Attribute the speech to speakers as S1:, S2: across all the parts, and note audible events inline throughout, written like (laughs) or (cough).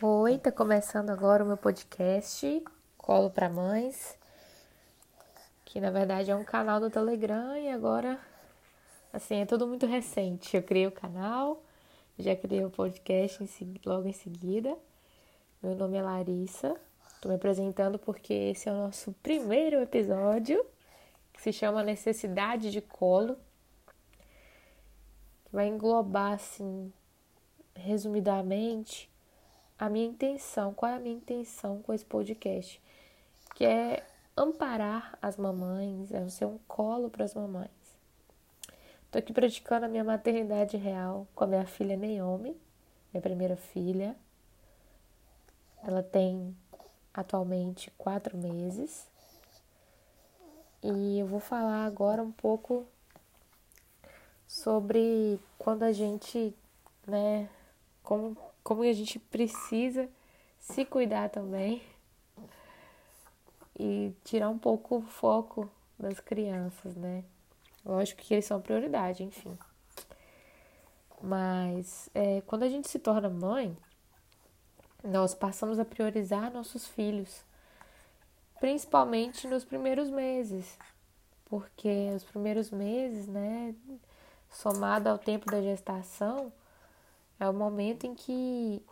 S1: Oi, tá começando agora o meu podcast Colo para Mães, que na verdade é um canal do Telegram e agora, assim, é tudo muito recente. Eu criei o canal, já criei o podcast em, logo em seguida. Meu nome é Larissa, tô me apresentando porque esse é o nosso primeiro episódio, que se chama Necessidade de Colo, que vai englobar, assim, resumidamente, a minha intenção, qual é a minha intenção com esse podcast? Que é amparar as mamães, é ser um colo para as mamães. Estou aqui praticando a minha maternidade real com a minha filha Naomi, minha primeira filha. Ela tem atualmente quatro meses. E eu vou falar agora um pouco sobre quando a gente, né, como como a gente precisa se cuidar também e tirar um pouco o foco das crianças, né? Lógico que eles são prioridade, enfim. Mas é, quando a gente se torna mãe, nós passamos a priorizar nossos filhos, principalmente nos primeiros meses, porque os primeiros meses, né, somado ao tempo da gestação, é o momento em que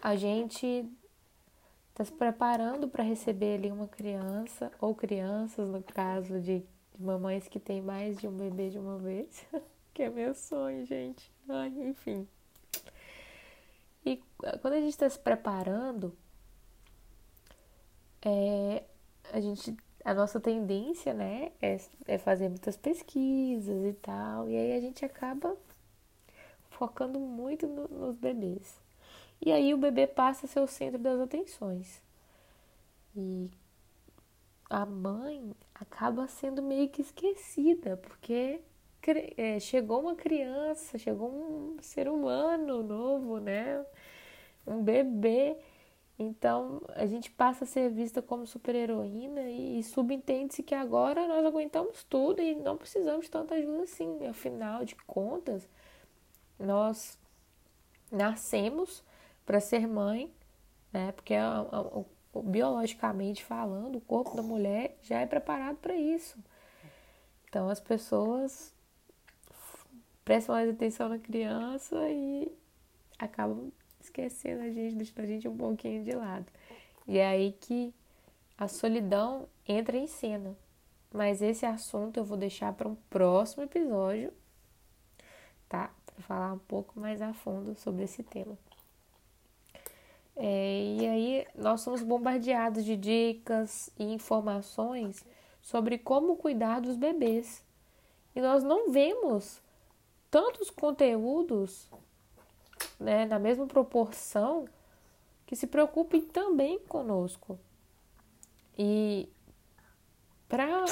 S1: a gente está se preparando para receber ali uma criança, ou crianças, no caso de, de mamães que têm mais de um bebê de uma vez, (laughs) que é meu sonho, gente. Ai, enfim. E quando a gente está se preparando, é, a gente a nossa tendência, né, é, é fazer muitas pesquisas e tal, e aí a gente acaba focando muito no, nos bebês. E aí o bebê passa a ser o centro das atenções. E a mãe acaba sendo meio que esquecida, porque é, chegou uma criança, chegou um ser humano novo, né? Um bebê. Então a gente passa a ser vista como super-heroína e, e subentende-se que agora nós aguentamos tudo e não precisamos de tanta ajuda assim. Afinal de contas, nós nascemos para ser mãe, né? Porque biologicamente falando, o corpo da mulher já é preparado para isso. Então as pessoas prestam mais atenção na criança e acabam esquecendo a gente, deixando a gente um pouquinho de lado. E é aí que a solidão entra em cena. Mas esse assunto eu vou deixar para um próximo episódio? Para falar um pouco mais a fundo sobre esse tema. É, e aí nós somos bombardeados de dicas e informações sobre como cuidar dos bebês. E nós não vemos tantos conteúdos né, na mesma proporção que se preocupem também conosco. E para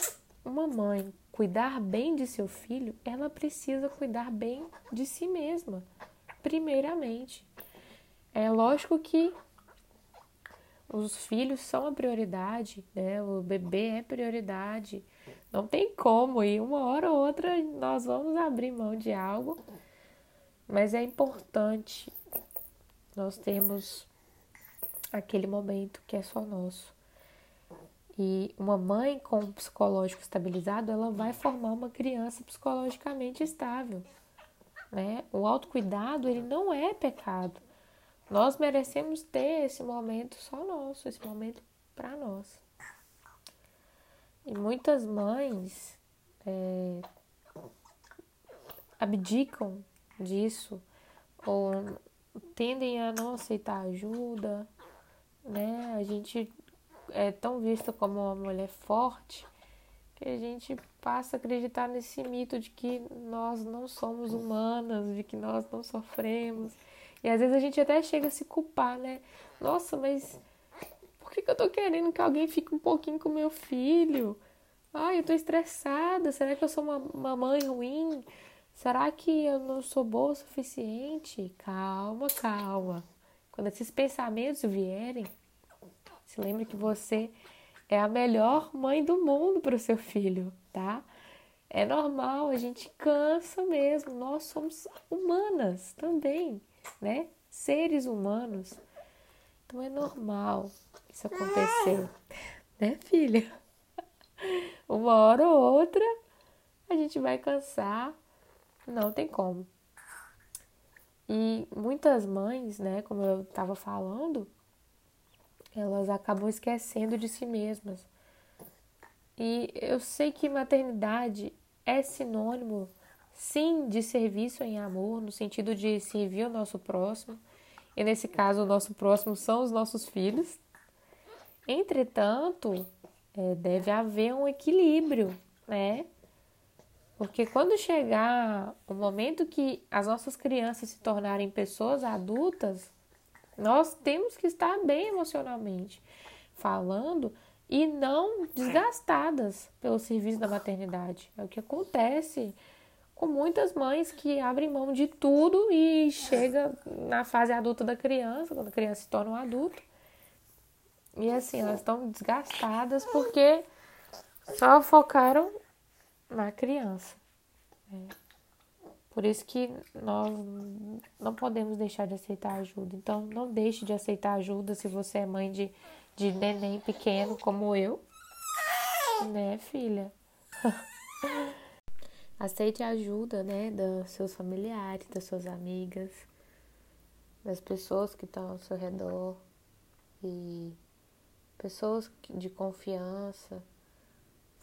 S1: uma mãe cuidar bem de seu filho, ela precisa cuidar bem de si mesma, primeiramente. É lógico que os filhos são a prioridade, né? O bebê é prioridade. Não tem como, e uma hora ou outra nós vamos abrir mão de algo, mas é importante nós termos aquele momento que é só nosso. E uma mãe com um psicológico estabilizado, ela vai formar uma criança psicologicamente estável. Né? O autocuidado, ele não é pecado. Nós merecemos ter esse momento só nosso, esse momento para nós. E muitas mães é, abdicam disso ou tendem a não aceitar ajuda, né? A gente é tão vista como uma mulher forte que a gente passa a acreditar nesse mito de que nós não somos humanas, de que nós não sofremos. E às vezes a gente até chega a se culpar, né? Nossa, mas por que, que eu tô querendo que alguém fique um pouquinho com meu filho? Ai, eu tô estressada. Será que eu sou uma, uma mãe ruim? Será que eu não sou boa o suficiente? Calma, calma. Quando esses pensamentos vierem, se lembre que você é a melhor mãe do mundo para o seu filho, tá? É normal, a gente cansa mesmo. Nós somos humanas também, né? Seres humanos. Então é normal isso acontecer, né, filha? (laughs) Uma hora ou outra a gente vai cansar, não tem como. E muitas mães, né, como eu estava falando, elas acabam esquecendo de si mesmas. E eu sei que maternidade é sinônimo, sim, de serviço em amor, no sentido de servir o nosso próximo. E nesse caso, o nosso próximo são os nossos filhos. Entretanto, é, deve haver um equilíbrio, né? Porque quando chegar o momento que as nossas crianças se tornarem pessoas adultas, nós temos que estar bem emocionalmente falando e não desgastadas pelo serviço da maternidade. É o que acontece com muitas mães que abrem mão de tudo e chega na fase adulta da criança, quando a criança se torna um adulto. E assim, elas estão desgastadas porque só focaram na criança. É. Por isso que nós não podemos deixar de aceitar ajuda. Então, não deixe de aceitar ajuda se você é mãe de, de neném pequeno como eu. Né, filha? (laughs) Aceite a ajuda, né, dos seus familiares, das suas amigas, das pessoas que estão ao seu redor e pessoas de confiança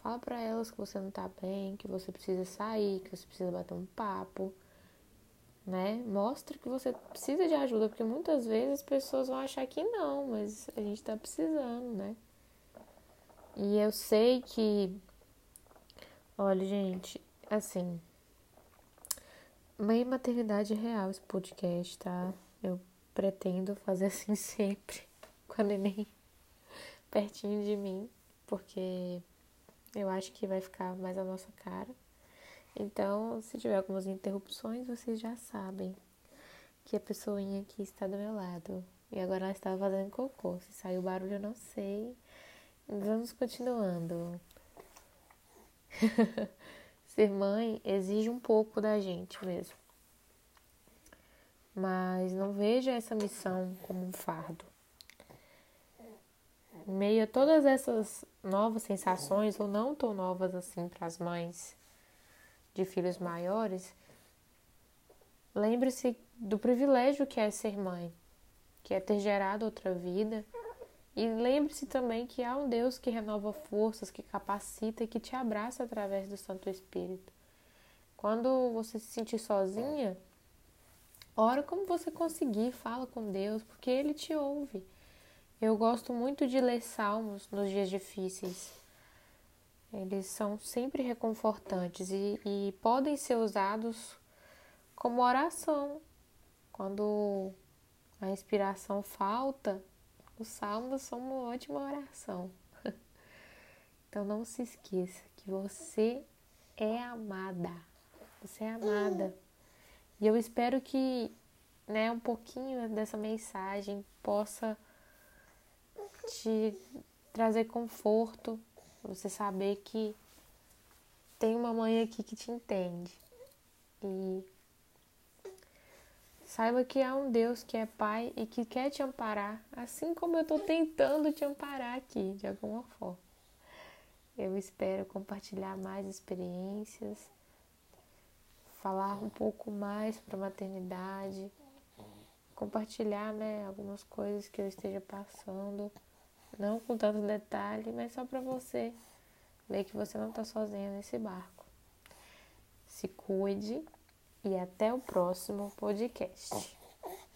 S1: Fala para elas que você não tá bem, que você precisa sair, que você precisa bater um papo, né? Mostra que você precisa de ajuda, porque muitas vezes as pessoas vão achar que não, mas a gente tá precisando, né? E eu sei que olha, gente, assim, Mãe Maternidade Real esse podcast, tá? Eu pretendo fazer assim (laughs) sempre, com a neném pertinho de mim, porque eu acho que vai ficar mais a nossa cara. Então, se tiver algumas interrupções, vocês já sabem que a pessoinha aqui está do meu lado. E agora ela estava fazendo cocô. Se saiu barulho, eu não sei. Vamos continuando. (laughs) Ser mãe exige um pouco da gente mesmo. Mas não veja essa missão como um fardo meio a todas essas novas sensações, ou não tão novas assim para as mães de filhos maiores, lembre-se do privilégio que é ser mãe, que é ter gerado outra vida. E lembre-se também que há um Deus que renova forças, que capacita e que te abraça através do Santo Espírito. Quando você se sentir sozinha, ora como você conseguir, fala com Deus, porque Ele te ouve. Eu gosto muito de ler salmos nos dias difíceis. Eles são sempre reconfortantes e, e podem ser usados como oração. Quando a inspiração falta, os salmos são uma ótima oração. (laughs) então não se esqueça que você é amada. Você é amada. E eu espero que né, um pouquinho dessa mensagem possa te trazer conforto, você saber que tem uma mãe aqui que te entende. E saiba que há um Deus que é Pai e que quer te amparar, assim como eu estou tentando te amparar aqui, de alguma forma. Eu espero compartilhar mais experiências, falar um pouco mais para a maternidade, compartilhar né, algumas coisas que eu esteja passando. Não com tanto detalhe, mas só para você ver que você não está sozinha nesse barco. Se cuide e até o próximo podcast.